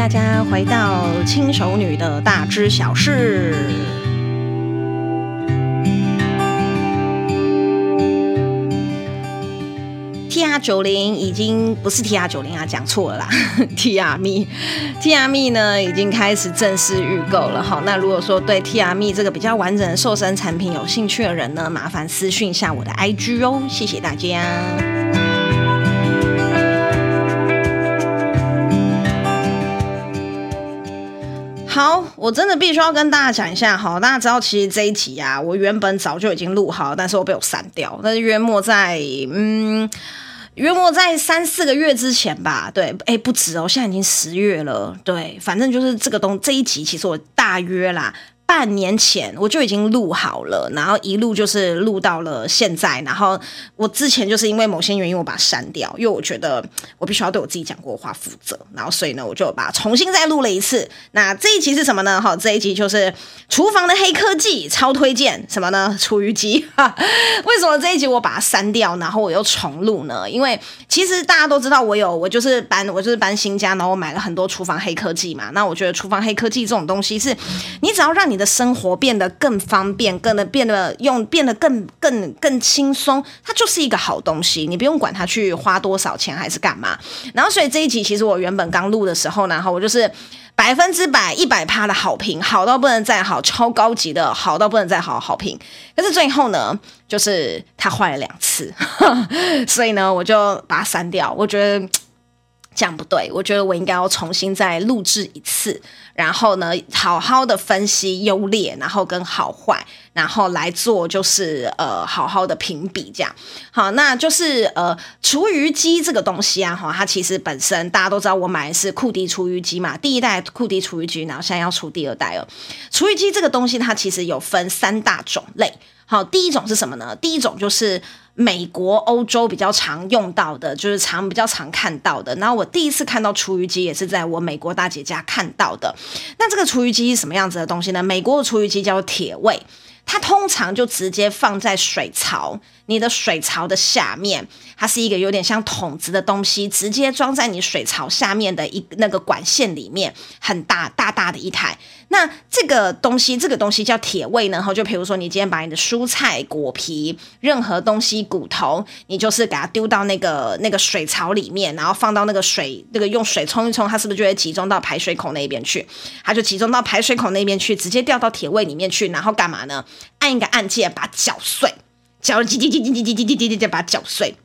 大家回到轻熟女的大知小事。TR 九零已经不是 TR 九零啊，讲错了啦，TR Me，TR Me 呢已经开始正式预购了哈。那如果说对 TR Me 这个比较完整的瘦身产品有兴趣的人呢，麻烦私讯一下我的 IG 哦，谢谢大家。好，我真的必须要跟大家讲一下哈，大家知道其实这一集啊，我原本早就已经录好，但是我被我删掉。但是约莫在嗯，约莫在三四个月之前吧，对，哎，不止哦，现在已经十月了，对，反正就是这个东这一集，其实我大约啦。半年前我就已经录好了，然后一路就是录到了现在。然后我之前就是因为某些原因我把它删掉，因为我觉得我必须要对我自己讲过的话负责。然后所以呢，我就把它重新再录了一次。那这一集是什么呢？好，这一集就是厨房的黑科技，超推荐什么呢？厨余机。为什么这一集我把它删掉，然后我又重录呢？因为其实大家都知道我有，我就是搬，我就是搬新家，然后我买了很多厨房黑科技嘛。那我觉得厨房黑科技这种东西是，你只要让你的生活变得更方便，更的变得用变得更更更轻松，它就是一个好东西。你不用管它去花多少钱还是干嘛。然后，所以这一集其实我原本刚录的时候呢，哈我就是百分之百一百趴的好评，好到不能再好，超高级的好到不能再好好评。可是最后呢，就是它坏了两次，所以呢，我就把它删掉。我觉得。这样不对，我觉得我应该要重新再录制一次，然后呢，好好的分析优劣，然后跟好坏，然后来做就是呃，好好的评比这样。好，那就是呃，厨余机这个东西啊，哈，它其实本身大家都知道，我买的是酷迪厨余机嘛，第一代酷迪厨余机，然后现在要出第二代了。厨余机这个东西，它其实有分三大种类。好，第一种是什么呢？第一种就是。美国、欧洲比较常用到的，就是常比较常看到的。然后我第一次看到厨余机，也是在我美国大姐家看到的。那这个厨余机是什么样子的东西呢？美国的厨余机叫做铁胃，它通常就直接放在水槽，你的水槽的下面，它是一个有点像桶子的东西，直接装在你水槽下面的一那个管线里面，很大大大的一台。那这个东西，这个东西叫铁胃呢。然后就比如说，你今天把你的蔬菜、果皮、任何东西、骨头，你就是给它丢到那个那个水槽里面，然后放到那个水，那个用水冲一冲，它是不是就会集中到排水口那边去？它就集中到排水口那边去，直接掉到铁胃里面去，然后干嘛呢？按一个按键，把它搅碎，搅叽叽叽叽叽叽叽叽叽，把它搅碎。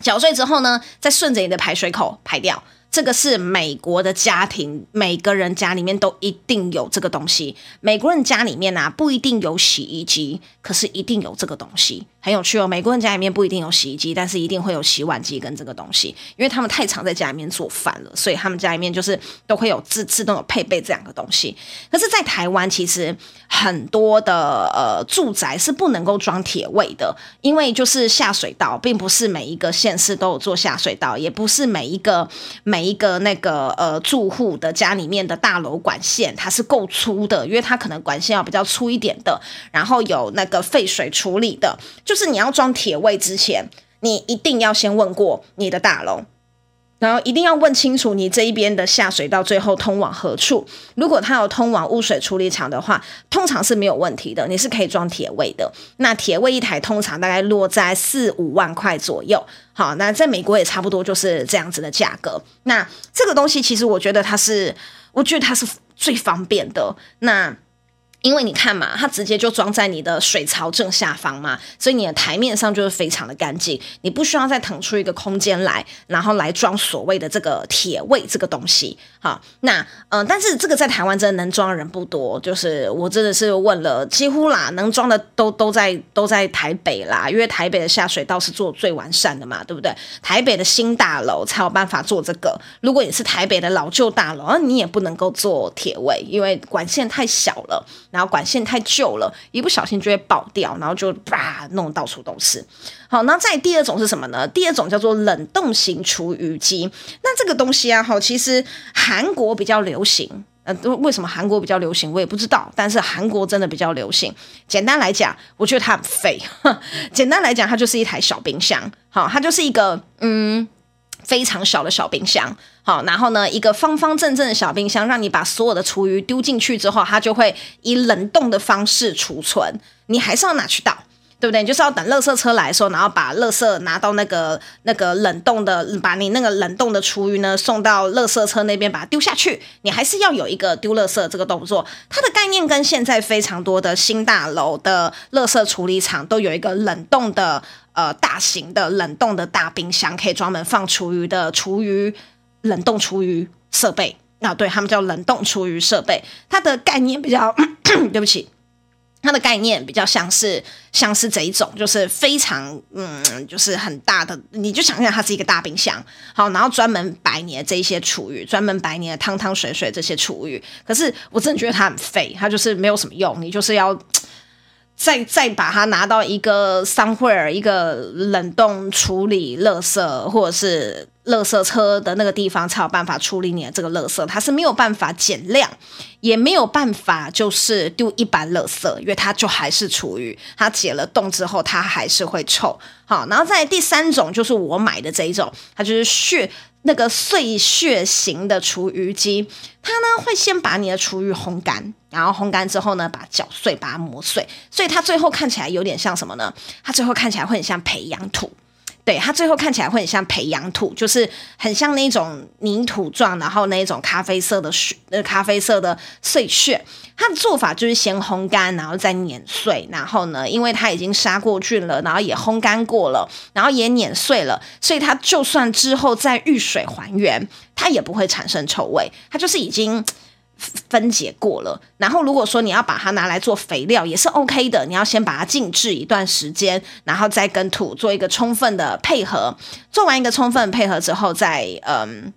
搅碎之后呢，再顺着你的排水口排掉。这个是美国的家庭，每个人家里面都一定有这个东西。美国人家里面啊，不一定有洗衣机，可是一定有这个东西。很有趣哦，美国人家里面不一定有洗衣机，但是一定会有洗碗机跟这个东西，因为他们太常在家里面做饭了，所以他们家里面就是都会有自自动有配备这两个东西。可是，在台湾其实很多的呃住宅是不能够装铁胃的，因为就是下水道，并不是每一个县市都有做下水道，也不是每一个每一个那个呃住户的家里面的大楼管线它是够粗的，因为它可能管线要比较粗一点的，然后有那个废水处理的，就。就是你要装铁胃之前，你一定要先问过你的大楼，然后一定要问清楚你这一边的下水道最后通往何处。如果它有通往污水处理厂的话，通常是没有问题的，你是可以装铁胃的。那铁胃一台通常大概落在四五万块左右。好，那在美国也差不多就是这样子的价格。那这个东西其实我觉得它是，我觉得它是最方便的。那因为你看嘛，它直接就装在你的水槽正下方嘛，所以你的台面上就是非常的干净，你不需要再腾出一个空间来，然后来装所谓的这个铁位这个东西。好，那嗯、但是这个在台湾真的能装的人不多，就是我真的是问了，几乎啦，能装的都都在都在台北啦，因为台北的下水道是做最完善的嘛，对不对？台北的新大楼才有办法做这个，如果你是台北的老旧大楼，那你也不能够做铁位，因为管线太小了。然后管线太旧了，一不小心就会爆掉，然后就啪弄到处都是。好，那再第二种是什么呢？第二种叫做冷冻型厨余机。那这个东西啊，哈，其实韩国比较流行。呃，为什么韩国比较流行，我也不知道。但是韩国真的比较流行。简单来讲，我觉得它很废。简单来讲，它就是一台小冰箱。好，它就是一个嗯。非常小的小冰箱，好，然后呢，一个方方正正的小冰箱，让你把所有的厨余丢进去之后，它就会以冷冻的方式储存，你还是要拿去倒。对不对？你就是要等垃圾车来的时候，然后把垃圾拿到那个那个冷冻的，把你那个冷冻的厨余呢送到垃圾车那边，把它丢下去。你还是要有一个丢垃圾这个动作。它的概念跟现在非常多的新大楼的垃圾处理厂都有一个冷冻的呃大型的冷冻的大冰箱，可以专门放厨余的厨余冷冻厨余设备。啊，对，他们叫冷冻厨余设备。它的概念比较，对不起。它的概念比较像是像是这一种，就是非常嗯，就是很大的，你就想象它是一个大冰箱，好，然后专门摆你的这一些厨余，专门摆你的汤汤水水这些厨余。可是我真的觉得它很废，它就是没有什么用，你就是要再再把它拿到一个商会儿一个冷冻处理乐色，或者是。垃圾车的那个地方才有办法处理你的这个垃圾，它是没有办法减量，也没有办法就是丢一般垃圾，因为它就还是厨余，它解了冻之后它还是会臭。好，然后再第三种就是我买的这一种，它就是血那个碎屑型的厨余机，它呢会先把你的厨余烘干，然后烘干之后呢把搅碎，把它磨碎，所以它最后看起来有点像什么呢？它最后看起来会很像培养土。对，它最后看起来会很像培养土，就是很像那种泥土状，然后那种咖啡色的屑，呃，咖啡色的碎屑。它的做法就是先烘干，然后再碾碎，然后呢，因为它已经杀过菌了，然后也烘干过了，然后也碾碎了，所以它就算之后再遇水还原，它也不会产生臭味，它就是已经。分解过了，然后如果说你要把它拿来做肥料，也是 OK 的。你要先把它静置一段时间，然后再跟土做一个充分的配合。做完一个充分配合之后，再嗯，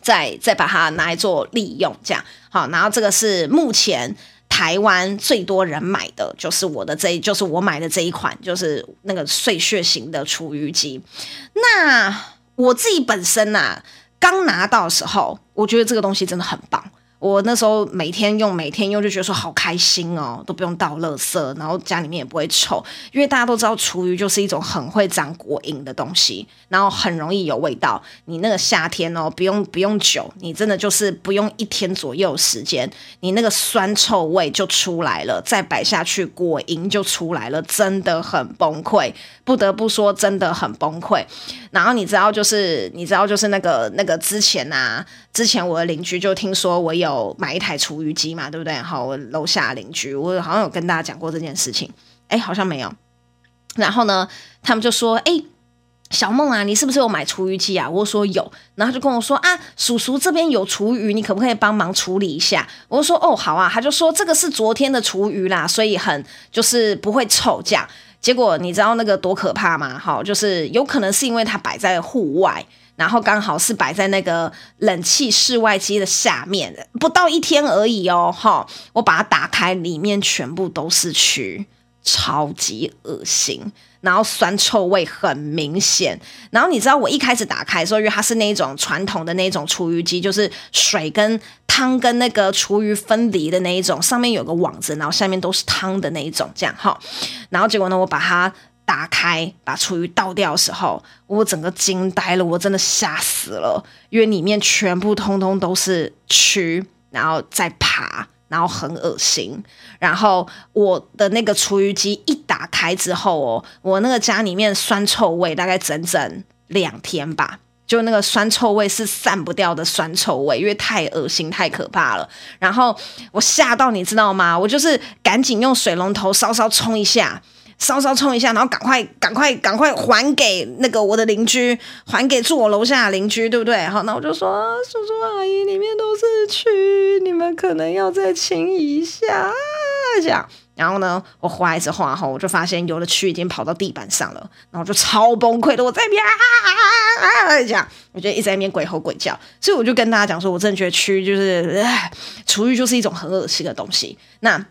再再把它拿来做利用，这样好。然后这个是目前台湾最多人买的，就是我的这一，就是我买的这一款，就是那个碎屑型的厨余机。那我自己本身呐、啊，刚拿到的时候，我觉得这个东西真的很棒。我那时候每天用，每天用就觉得说好开心哦，都不用倒垃圾，然后家里面也不会臭，因为大家都知道厨余就是一种很会长果蝇的东西，然后很容易有味道。你那个夏天哦，不用不用久，你真的就是不用一天左右时间，你那个酸臭味就出来了，再摆下去果蝇就出来了，真的很崩溃，不得不说真的很崩溃。然后你知道就是你知道就是那个那个之前啊，之前我的邻居就听说我有。有买一台厨余机嘛，对不对？好，我楼下邻居，我好像有跟大家讲过这件事情，哎，好像没有。然后呢，他们就说：“哎，小梦啊，你是不是有买厨余机啊？”我说有，然后就跟我说：“啊，叔叔这边有厨余，你可不可以帮忙处理一下？”我说：“哦，好啊。”他就说：“这个是昨天的厨余啦，所以很就是不会臭这样。”结果你知道那个多可怕吗？好，就是有可能是因为它摆在户外。然后刚好是摆在那个冷气室外机的下面，不到一天而已哦，哈！我把它打开，里面全部都是蛆，超级恶心，然后酸臭味很明显。然后你知道我一开始打开的时候，因为它是那种传统的那种厨余机，就是水跟汤跟那个厨余分离的那一种，上面有个网子，然后下面都是汤的那一种，这样哈。然后结果呢，我把它。打开把厨余倒掉的时候，我整个惊呆了，我真的吓死了，因为里面全部通通都是蛆，然后在爬，然后很恶心。然后我的那个厨余机一打开之后哦，我那个家里面酸臭味大概整整两天吧，就那个酸臭味是散不掉的酸臭味，因为太恶心太可怕了。然后我吓到你知道吗？我就是赶紧用水龙头稍稍冲一下。稍稍冲一下，然后赶快、赶快、赶快还给那个我的邻居，还给住我楼下的邻居，对不对？好，那我就说，叔叔阿姨，里面都是蛆，你们可能要再清一下，这样。然后呢，我回来之后，然后我就发现有的蛆已经跑到地板上了，然后就超崩溃的，我在边啊啊啊啊这样，我觉得一直在那边鬼吼鬼叫，所以我就跟大家讲说，我真的觉得蛆就是，厨余就是一种很恶心的东西。那。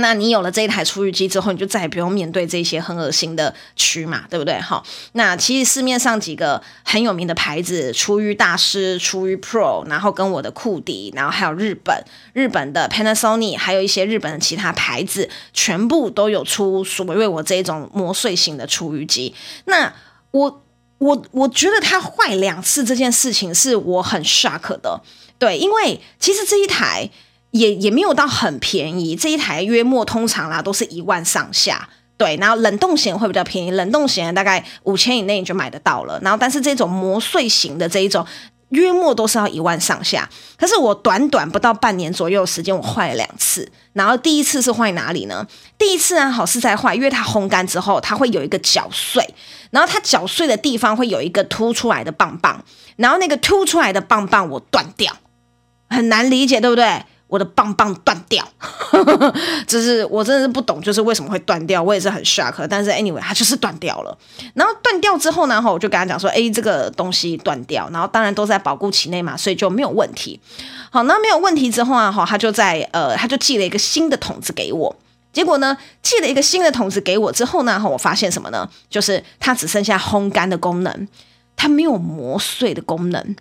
那你有了这一台厨余机之后，你就再也不用面对这些很恶心的蛆嘛，对不对？好，那其实市面上几个很有名的牌子，厨余大师、厨余 Pro，然后跟我的库迪，然后还有日本日本的 Panasonic，还有一些日本的其他牌子，全部都有出所谓我这种磨碎型的厨余机。那我我我觉得它坏两次这件事情是我很 shock 的，对，因为其实这一台也也没有到很便宜，这一台约莫通常啦都是一万上下。对，然后冷冻型会比较便宜，冷冻型大概五千以内你就买得到了。然后，但是这种磨碎型的这一种，约莫都是要一万上下。可是我短短不到半年左右的时间，我坏了两次。然后第一次是坏哪里呢？第一次呢，好是在坏，因为它烘干之后，它会有一个搅碎，然后它搅碎的地方会有一个凸出来的棒棒，然后那个凸出来的棒棒我断掉，很难理解，对不对？我的棒棒断掉，就是我真的是不懂，就是为什么会断掉，我也是很 shock。但是 anyway，它就是断掉了。然后断掉之后呢，我就跟他讲说，哎，这个东西断掉，然后当然都在保固期内嘛，所以就没有问题。好，那没有问题之后啊，哈，他就在呃，他就寄了一个新的桶子给我。结果呢，寄了一个新的桶子给我之后呢，哈我发现什么呢？就是它只剩下烘干的功能，它没有磨碎的功能，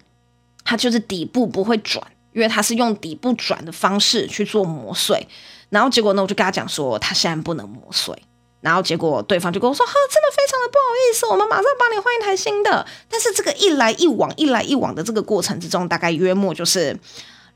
它就是底部不会转。因为他是用底部转的方式去做磨碎，然后结果呢，我就跟他讲说，他现在不能磨碎，然后结果对方就跟我说，哈，真的非常的不好意思，我们马上帮你换一台新的。但是这个一来一往，一来一往的这个过程之中，大概约莫就是。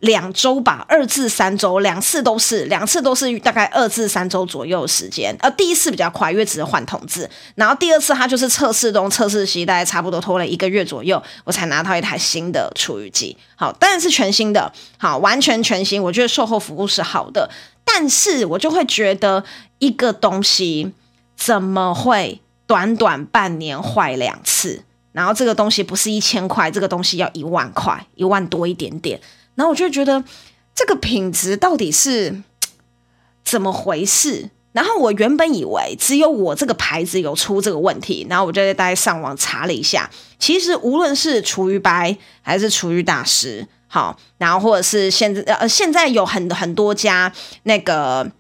两周吧，二至三周，两次都是，两次都是大概二至三周左右的时间。呃，第一次比较快，因为只是换桶子，然后第二次它就是测试中测试期，大概差不多拖了一个月左右，我才拿到一台新的厨余机。好，当然是全新的，好，完全全新。我觉得售后服务是好的，但是我就会觉得一个东西怎么会短短半年坏两次？然后这个东西不是一千块，这个东西要一万块，一万多一点点。然后我就觉得这个品质到底是 怎么回事？然后我原本以为只有我这个牌子有出这个问题，然后我就在大家上网查了一下，其实无论是厨余白还是厨余大师，好，然后或者是现在呃现在有很很多家那个。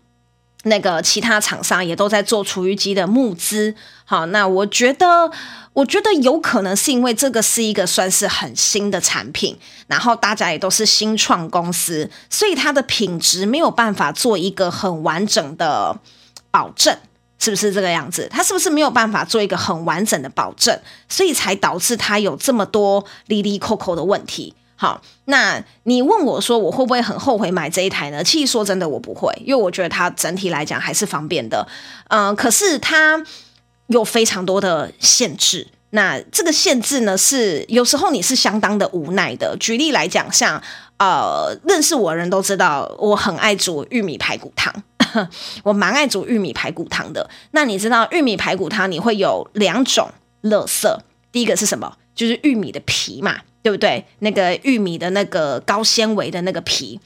那个其他厂商也都在做厨余机的募资，好，那我觉得，我觉得有可能是因为这个是一个算是很新的产品，然后大家也都是新创公司，所以它的品质没有办法做一个很完整的保证，是不是这个样子？它是不是没有办法做一个很完整的保证，所以才导致它有这么多哩哩扣扣的问题？好，那你问我说我会不会很后悔买这一台呢？其实说真的，我不会，因为我觉得它整体来讲还是方便的。嗯、可是它有非常多的限制。那这个限制呢，是有时候你是相当的无奈的。举例来讲，像呃，认识我的人都知道，我很爱煮玉米排骨汤，我蛮爱煮玉米排骨汤的。那你知道玉米排骨汤你会有两种垃圾，第一个是什么？就是玉米的皮嘛。对不对？那个玉米的那个高纤维的那个皮，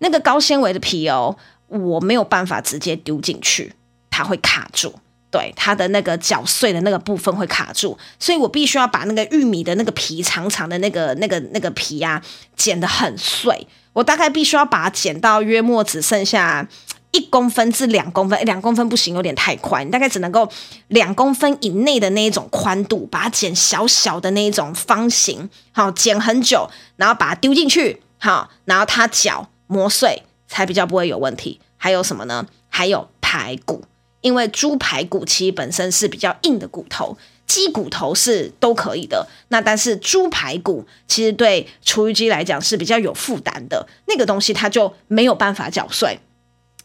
那个高纤维的皮哦，我没有办法直接丢进去，它会卡住。对，它的那个搅碎的那个部分会卡住，所以我必须要把那个玉米的那个皮长长的那个那个那个皮、啊，剪得很碎。我大概必须要把它剪到约莫只剩下。一公分至两公分，两公分不行，有点太宽，你大概只能够两公分以内的那一种宽度，把它剪小小的那一种方形，好，剪很久，然后把它丢进去，好，然后它搅磨碎才比较不会有问题。还有什么呢？还有排骨，因为猪排骨其实本身是比较硬的骨头，鸡骨头是都可以的，那但是猪排骨其实对厨余机来讲是比较有负担的，那个东西它就没有办法搅碎。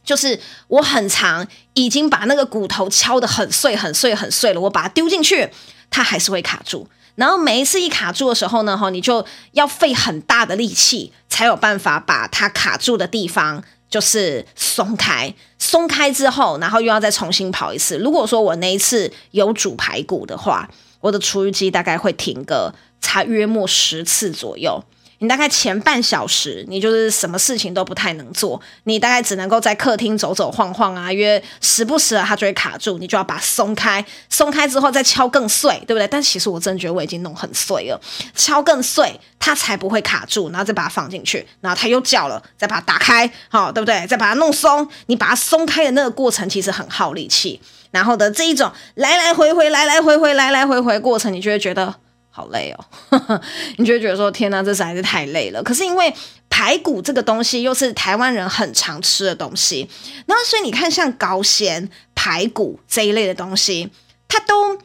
就是我很常已经把那个骨头敲得很碎很碎很碎了，我把它丢进去，它还是会卡住。然后每一次一卡住的时候呢，哈，你就要费很大的力气，才有办法把它卡住的地方就是松开。松开之后，然后又要再重新跑一次。如果说我那一次有煮排骨的话，我的厨余机大概会停个差约莫十次左右。你大概前半小时，你就是什么事情都不太能做，你大概只能够在客厅走走晃晃啊，因为时不时啊它就会卡住，你就要把它松开，松开之后再敲更碎，对不对？但其实我真的觉得我已经弄很碎了，敲更碎它才不会卡住，然后再把它放进去，然后它又叫了，再把它打开，好，对不对？再把它弄松，你把它松开的那个过程其实很耗力气，然后的这一种来来回回，来来回回，来来回回过程，你就会觉得。好累哦，你就觉得说天哪，这实在是太累了。可是因为排骨这个东西又是台湾人很常吃的东西，然后所以你看像高纤排骨这一类的东西，它都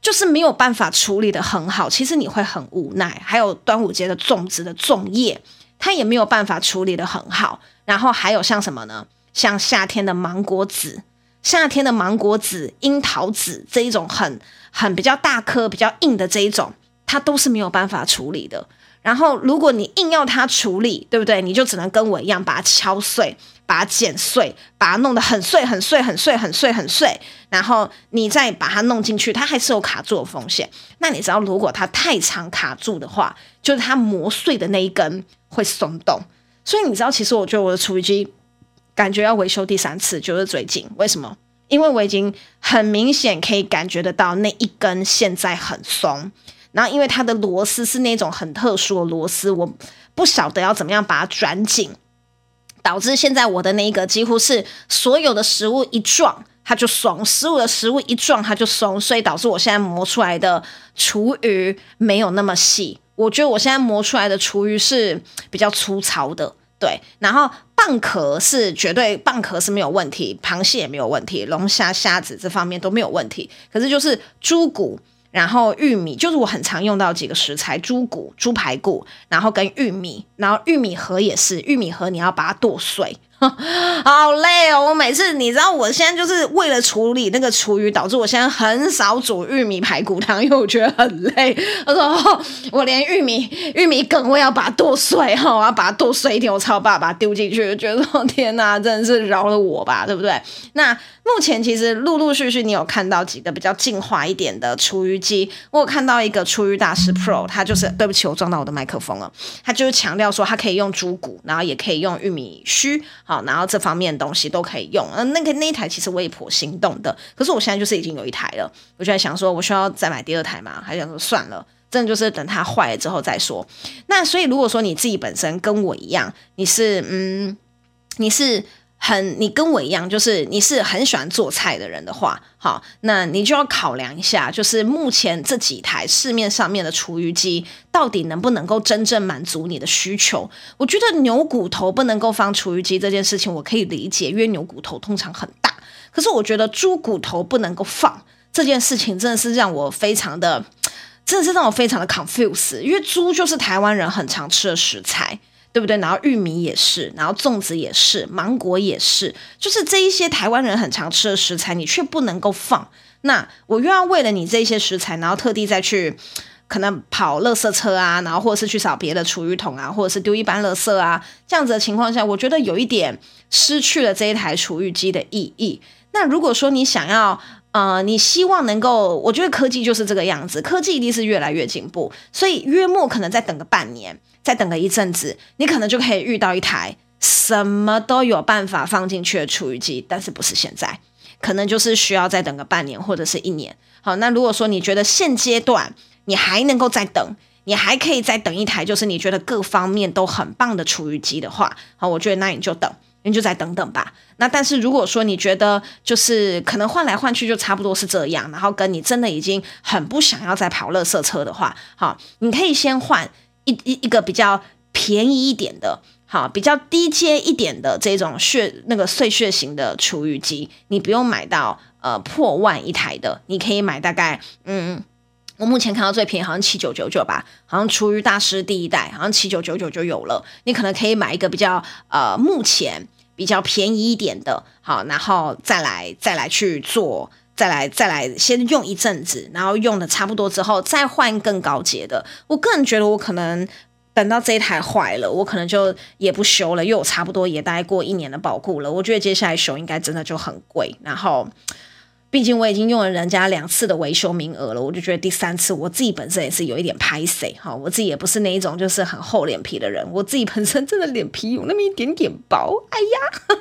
就是没有办法处理得很好，其实你会很无奈。还有端午节的粽子的粽叶，它也没有办法处理得很好。然后还有像什么呢？像夏天的芒果籽、夏天的芒果籽、樱桃籽这一种很很比较大颗、比较硬的这一种，它都是没有办法处理的。然后如果你硬要它处理，对不对？你就只能跟我一样把它敲碎。把它剪碎，把它弄得很碎很碎很碎很碎很碎，然后你再把它弄进去，它还是有卡住的风险。那你知道，如果它太长卡住的话，就是它磨碎的那一根会松动。所以你知道，其实我觉得我的厨余机感觉要维修第三次，就是最近。为什么？因为我已经很明显可以感觉得到那一根现在很松，然后因为它的螺丝是那种很特殊的螺丝，我不晓得要怎么样把它转紧。导致现在我的那个几乎是所有的食物一撞它就松，食物的食物一撞它就松，所以导致我现在磨出来的厨余没有那么细。我觉得我现在磨出来的厨余是比较粗糙的，对。然后蚌壳是绝对蚌壳是没有问题，螃蟹也没有问题，龙虾、虾子这方面都没有问题。可是就是猪骨。然后玉米就是我很常用到几个食材，猪骨、猪排骨，然后跟玉米，然后玉米盒也是，玉米盒你要把它剁碎。好累哦！我每次你知道，我现在就是为了处理那个厨余，导致我现在很少煮玉米排骨汤，因为我觉得很累。我说、我连玉米玉米梗我要把它剁碎哈，我要把它剁碎一点，我才有办法把它丢进去。觉得说天哪，真的是饶了我吧，对不对？那目前其实陆陆续续你有看到几个比较进化一点的厨余机，我有看到一个厨余大师 Pro，它就是对不起，我撞到我的麦克风了，它就是强调说它可以用猪骨，然后也可以用玉米须。好，然后这方面的东西都可以用。嗯，那个那一台其实我也颇心动的，可是我现在就是已经有一台了，我就在想说，我需要再买第二台吗？还想说算了，真的就是等它坏了之后再说。那所以如果说你自己本身跟我一样，你是嗯，你是。很，你跟我一样，就是你是很喜欢做菜的人的话，好，那你就要考量一下，就是目前这几台市面上面的厨余机，到底能不能够真正满足你的需求？我觉得牛骨头不能够放厨余机这件事情，我可以理解，因为牛骨头通常很大。可是我觉得猪骨头不能够放这件事情，真的是让我非常的，真的是让我非常的 confuse，因为猪就是台湾人很常吃的食材。对不对？然后玉米也是，然后粽子也是，芒果也是，就是这一些台湾人很常吃的食材，你却不能够放。那我又要为了你这些食材，然后特地再去可能跑垃圾车啊，然后或者是去扫别的厨余桶啊，或者是丢一般垃圾啊，这样子的情况下，我觉得有一点失去了这一台厨余机的意义。那如果说你想要，呃，你希望能够，我觉得科技就是这个样子，科技一定是越来越进步，所以约莫可能再等个半年。再等个一阵子，你可能就可以遇到一台什么都有办法放进去的厨余机，但是不是现在，可能就是需要再等个半年或者是一年。好，那如果说你觉得现阶段你还能够再等，你还可以再等一台，就是你觉得各方面都很棒的厨余机的话，好，我觉得那你就等，你就再等等吧。那但是如果说你觉得就是可能换来换去就差不多是这样，然后跟你真的已经很不想要再跑垃圾车的话，好，你可以先换。一一一个比较便宜一点的，好，比较低阶一点的这种血那个碎屑型的厨余机，你不用买到呃破万一台的，你可以买大概嗯，我目前看到最便宜好像七九九九吧，好像厨余大师第一代好像七九九九就有了，你可能可以买一个比较呃目前比较便宜一点的，好，然后再来再来去做。再来，再来，先用一阵子，然后用的差不多之后，再换更高阶的。我个人觉得，我可能等到这一台坏了，我可能就也不修了，因为我差不多也待过一年的保固了。我觉得接下来修应该真的就很贵，然后。毕竟我已经用了人家两次的维修名额了，我就觉得第三次我自己本身也是有一点拍谁哈，我自己也不是那一种就是很厚脸皮的人，我自己本身真的脸皮有那么一点点薄，哎呀，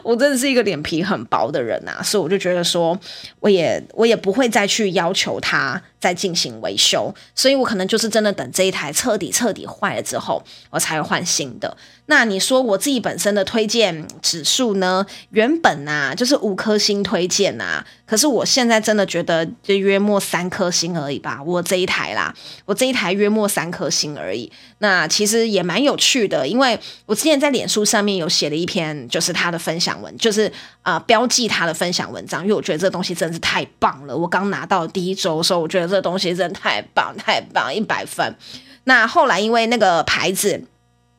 我真的是一个脸皮很薄的人呐、啊，所以我就觉得说，我也我也不会再去要求他。再进行维修，所以我可能就是真的等这一台彻底彻底坏了之后，我才会换新的。那你说我自己本身的推荐指数呢？原本啊就是五颗星推荐啊，可是我现在真的觉得就约莫三颗星而已吧。我这一台啦，我这一台约莫三颗星而已。那其实也蛮有趣的，因为我之前在脸书上面有写了一篇，就是他的分享文，就是啊、标记他的分享文章，因为我觉得这东西真是太棒了。我刚拿到第一周的时候，我觉得这这东西真太棒太棒，一百分。那后来因为那个牌子。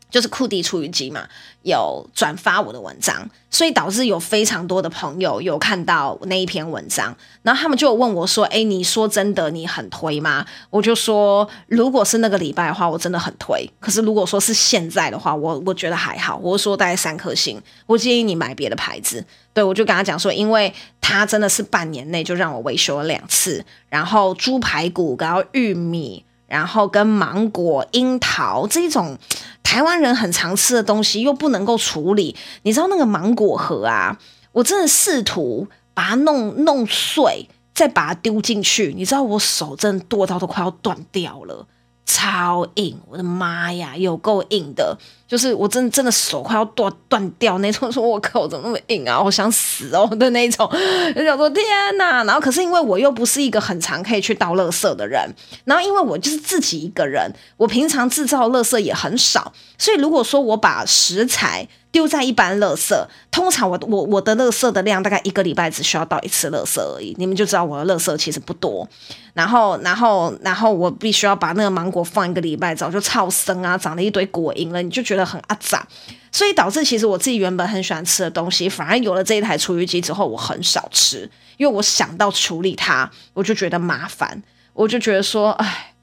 就是酷迪厨余机嘛，有转发我的文章，所以导致有非常多的朋友有看到那一篇文章，然后他们就问我说：“诶，你说真的，你很推吗？”我就说：“如果是那个礼拜的话，我真的很推。可是如果说是现在的话，我我觉得还好。我说大概三颗星，我建议你买别的牌子。”对，我就跟他讲说，因为他真的是半年内就让我维修了两次，然后猪排骨，然后玉米。然后跟芒果、樱桃这种台湾人很常吃的东西又不能够处理，你知道那个芒果核啊，我真的试图把它弄弄碎，再把它丢进去，你知道我手真的剁到都快要断掉了。超硬，我的妈呀，有够硬的，就是我真的真的手快要断断掉那种，说我靠，怎么那么硬啊？我想死哦的那种，就想说天哪！然后可是因为我又不是一个很常可以去倒垃圾的人，然后因为我就是自己一个人，我平常制造垃圾也很少，所以如果说我把食材丢在一般垃圾，通常我我我的垃圾的量大概一个礼拜只需要倒一次垃圾而已，你们就知道我的垃圾其实不多。然后然后然后我必须要把那个芒果放一个礼拜，早就超生啊，长了一堆果蝇了，你就觉得很阿杂，所以导致其实我自己原本很喜欢吃的东西，反而有了这一台厨余机之后，我很少吃，因为我想到处理它，我就觉得麻烦，我就觉得说，哎，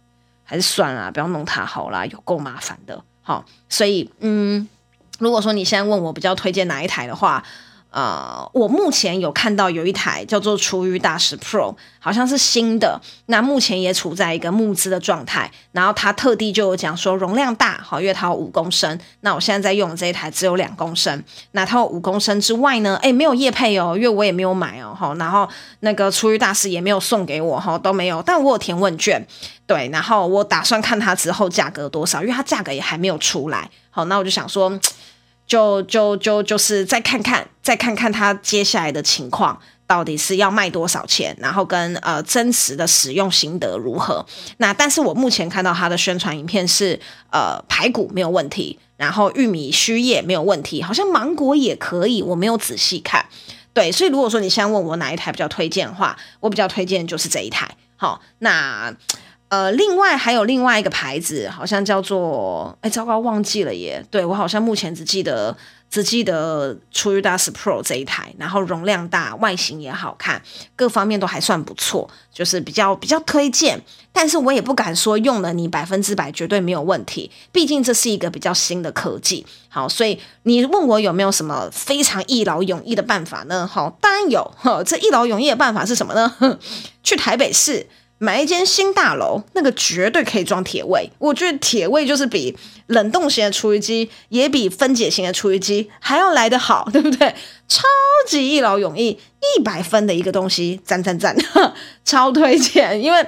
还是算了，不要弄它好啦，有够麻烦的。好，所以嗯。如果说你现在问我比较推荐哪一台的话，呃，我目前有看到有一台叫做厨余大师 Pro，好像是新的，那目前也处在一个募资的状态。然后它特地就有讲说容量大，好，因为它有五公升。那我现在在用的这一台只有两公升。那它有五公升之外呢，诶，没有业配哦，因为我也没有买哦，哈。然后那个厨余大师也没有送给我，哈，都没有。但我有填问卷，对，然后我打算看它之后价格多少，因为它价格也还没有出来。好，那我就想说。就就就就是再看看，再看看它接下来的情况到底是要卖多少钱，然后跟呃真实的使用心得如何。那但是我目前看到它的宣传影片是呃排骨没有问题，然后玉米须叶没有问题，好像芒果也可以，我没有仔细看。对，所以如果说你现在问我哪一台比较推荐的话，我比较推荐就是这一台。好，那。呃，另外还有另外一个牌子，好像叫做……哎，糟糕，忘记了耶。对，我好像目前只记得只记得厨余大师 Pro 这一台，然后容量大，外形也好看，各方面都还算不错，就是比较比较推荐。但是我也不敢说用了你百分之百绝对没有问题，毕竟这是一个比较新的科技。好，所以你问我有没有什么非常一劳永逸的办法呢？好，当然有。这一劳永逸的办法是什么呢？去台北市。买一间新大楼，那个绝对可以装铁胃。我觉得铁胃就是比冷冻型的厨余机，也比分解型的厨余机还要来得好，对不对？超级一劳永逸，一百分的一个东西，赞赞赞，超推荐，因为。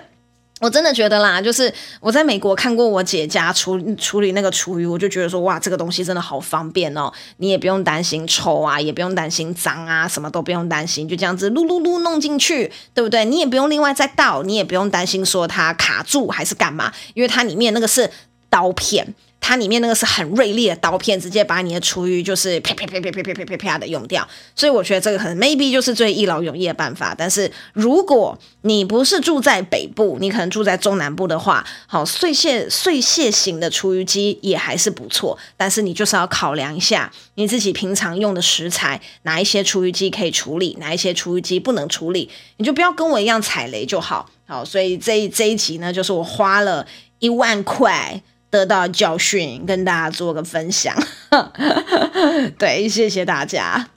我真的觉得啦，就是我在美国看过我姐家处处理那个厨余，我就觉得说哇，这个东西真的好方便哦，你也不用担心臭啊，也不用担心脏啊，什么都不用担心，就这样子噜噜噜弄进去，对不对？你也不用另外再倒，你也不用担心说它卡住还是干嘛，因为它里面那个是刀片。它里面那个是很锐利的刀片，直接把你的厨余就是啪啪啪啪啪啪啪啪啪的用掉。所以我觉得这个可能 maybe 就是最一劳永逸的办法。但是如果你不是住在北部，你可能住在中南部的话，好，碎屑碎屑型的厨余机也还是不错。但是你就是要考量一下你自己平常用的食材，哪一些厨余机可以处理，哪一些厨余机不能处理，你就不要跟我一样踩雷就好。好，所以这一这一集呢，就是我花了一万块。得到教训，跟大家做个分享。对，谢谢大家。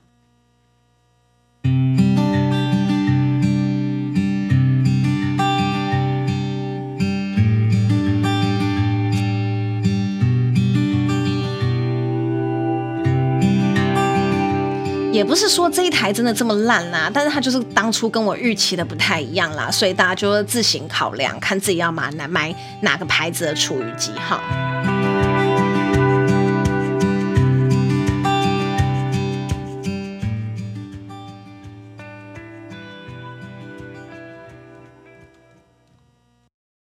也不是说这一台真的这么烂啦，但是它就是当初跟我预期的不太一样啦，所以大家就自行考量，看自己要买哪买哪个牌子的厨余机哈。